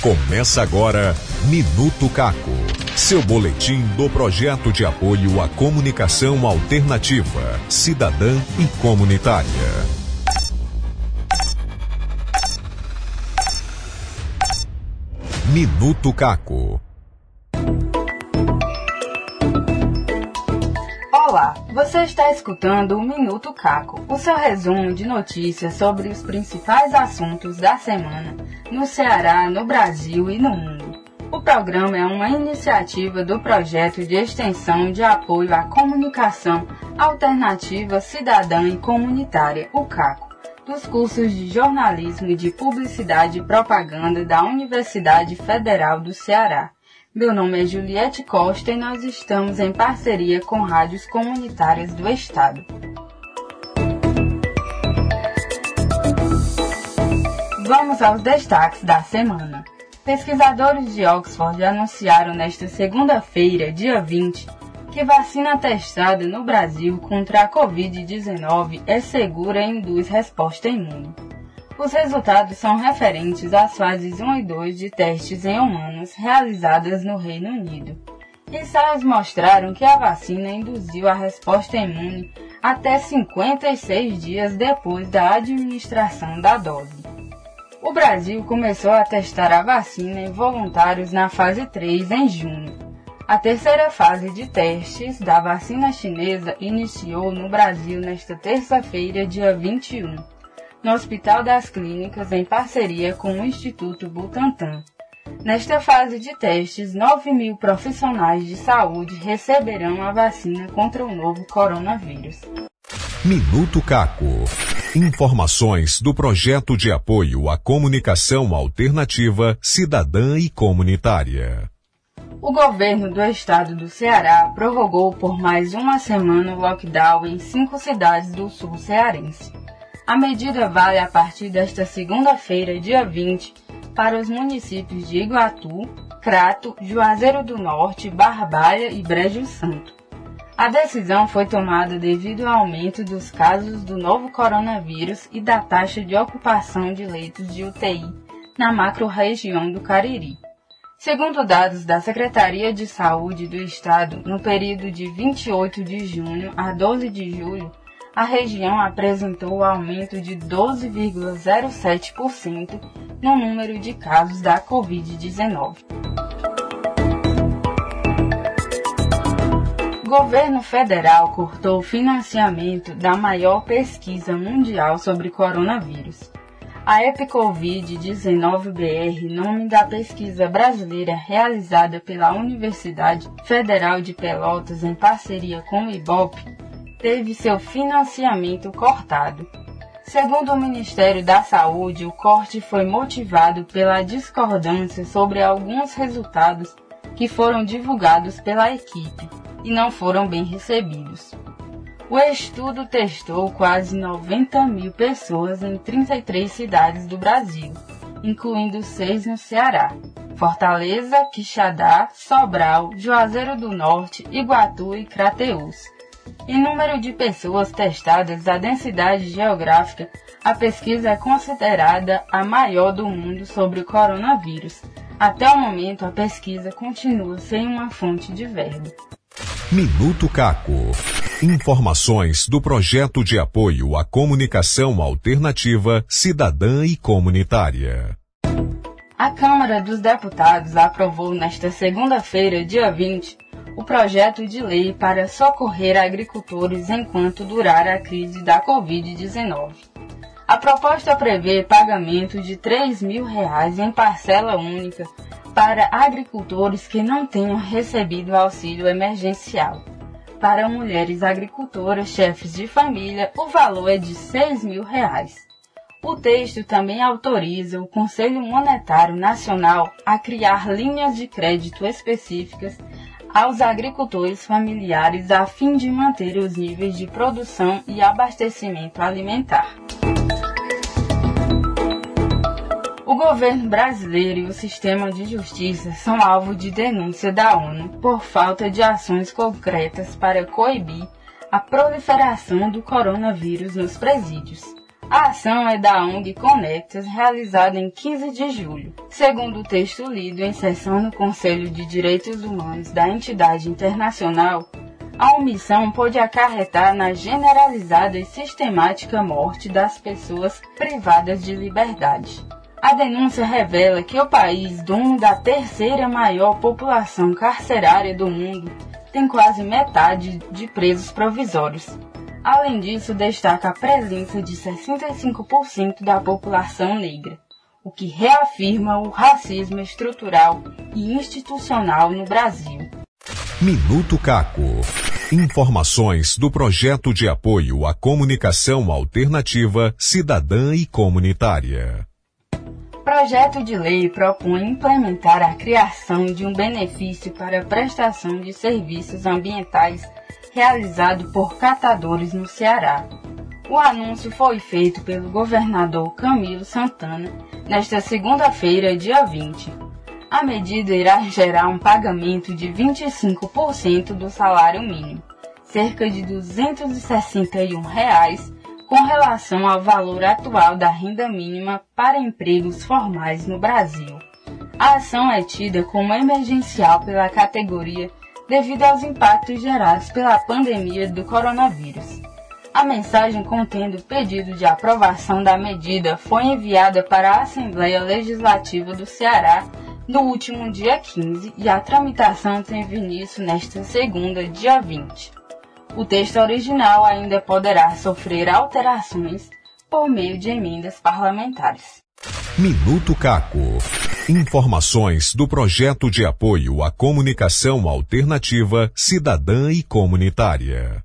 Começa agora Minuto Caco. Seu boletim do projeto de apoio à comunicação alternativa, cidadã e comunitária. Minuto Caco. Olá, você está escutando o Minuto Caco, o seu resumo de notícias sobre os principais assuntos da semana no Ceará, no Brasil e no mundo. O programa é uma iniciativa do projeto de extensão de apoio à comunicação alternativa cidadã e comunitária, o CACO, dos cursos de jornalismo e de publicidade e propaganda da Universidade Federal do Ceará meu nome é Juliette Costa e nós estamos em parceria com rádios comunitárias do Estado. Vamos aos destaques da semana. Pesquisadores de Oxford anunciaram nesta segunda-feira, dia 20, que vacina testada no Brasil contra a Covid-19 é segura e induz resposta imune. Os resultados são referentes às fases 1 e 2 de testes em humanos realizadas no Reino Unido. Ensaios mostraram que a vacina induziu a resposta imune até 56 dias depois da administração da dose. O Brasil começou a testar a vacina em voluntários na fase 3 em junho. A terceira fase de testes da vacina chinesa iniciou no Brasil nesta terça-feira, dia 21 no Hospital das Clínicas em parceria com o Instituto Butantan. Nesta fase de testes, 9 mil profissionais de saúde receberão a vacina contra o novo coronavírus. Minuto Caco. Informações do projeto de apoio à comunicação alternativa, cidadã e comunitária. O governo do estado do Ceará prorrogou por mais uma semana o lockdown em cinco cidades do sul cearense. A medida vale a partir desta segunda-feira, dia 20, para os municípios de Iguatu, Crato, Juazeiro do Norte, Barbalha e Brejo Santo. A decisão foi tomada devido ao aumento dos casos do novo coronavírus e da taxa de ocupação de leitos de UTI na macro-região do Cariri. Segundo dados da Secretaria de Saúde do Estado, no período de 28 de junho a 12 de julho, a região apresentou aumento de 12,07% no número de casos da Covid-19. O governo federal cortou o financiamento da maior pesquisa mundial sobre coronavírus. A EpiCovid-19-BR, nome da pesquisa brasileira realizada pela Universidade Federal de Pelotas em parceria com o IBOP, teve seu financiamento cortado. Segundo o Ministério da Saúde, o corte foi motivado pela discordância sobre alguns resultados que foram divulgados pela equipe e não foram bem recebidos. O estudo testou quase 90 mil pessoas em 33 cidades do Brasil, incluindo seis no Ceará: Fortaleza, Quixadá, Sobral, Juazeiro do Norte, Iguatu e Crateús em número de pessoas testadas, a densidade geográfica, a pesquisa é considerada a maior do mundo sobre o coronavírus. Até o momento, a pesquisa continua sem uma fonte de verba. Minuto Caco. Informações do projeto de apoio à comunicação alternativa, cidadã e comunitária. A Câmara dos Deputados aprovou nesta segunda-feira, dia 20, o projeto de lei para socorrer agricultores enquanto durar a crise da Covid-19. A proposta prevê pagamento de 3 mil reais em parcela única para agricultores que não tenham recebido auxílio emergencial. Para mulheres agricultoras, chefes de família, o valor é de 6 mil reais. O texto também autoriza o Conselho Monetário Nacional a criar linhas de crédito específicas aos agricultores familiares a fim de manter os níveis de produção e abastecimento alimentar. O governo brasileiro e o sistema de justiça são alvo de denúncia da ONU por falta de ações concretas para coibir a proliferação do coronavírus nos presídios. A ação é da ONG Conectas, realizada em 15 de julho. Segundo o texto lido em sessão no Conselho de Direitos Humanos da entidade internacional, a omissão pode acarretar na generalizada e sistemática morte das pessoas privadas de liberdade. A denúncia revela que o país, dono da terceira maior população carcerária do mundo, tem quase metade de presos provisórios. Além disso, destaca a presença de 65% da população negra, o que reafirma o racismo estrutural e institucional no Brasil. Minuto Caco. Informações do projeto de apoio à comunicação alternativa, cidadã e comunitária. Projeto de lei propõe implementar a criação de um benefício para a prestação de serviços ambientais realizado por catadores no Ceará. O anúncio foi feito pelo governador Camilo Santana nesta segunda-feira, dia 20 a medida irá gerar um pagamento de 25% do salário mínimo, cerca de 261 reais, com relação ao valor atual da renda mínima para empregos formais no Brasil. A ação é tida como emergencial pela categoria devido aos impactos gerados pela pandemia do coronavírus. A mensagem contendo pedido de aprovação da medida foi enviada para a Assembleia Legislativa do Ceará no último dia 15 e a tramitação teve início nesta segunda, dia 20. O texto original ainda poderá sofrer alterações por meio de emendas parlamentares. Minuto Caco. Informações do projeto de apoio à comunicação alternativa, cidadã e comunitária.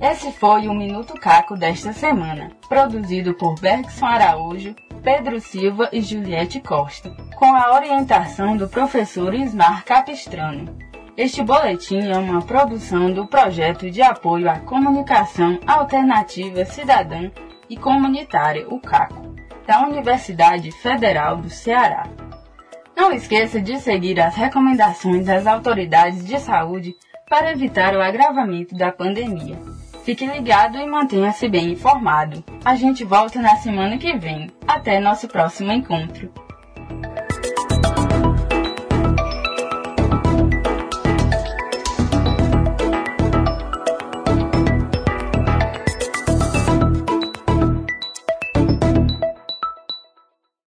Esse foi o Minuto Caco desta semana, produzido por Bergson Araújo, Pedro Silva e Juliette Costa, com a orientação do professor Ismar Capistrano. Este boletim é uma produção do projeto de apoio à comunicação alternativa cidadã e comunitária, o CACO, da Universidade Federal do Ceará. Não esqueça de seguir as recomendações das autoridades de saúde para evitar o agravamento da pandemia. Fique ligado e mantenha-se bem informado. A gente volta na semana que vem. Até nosso próximo encontro.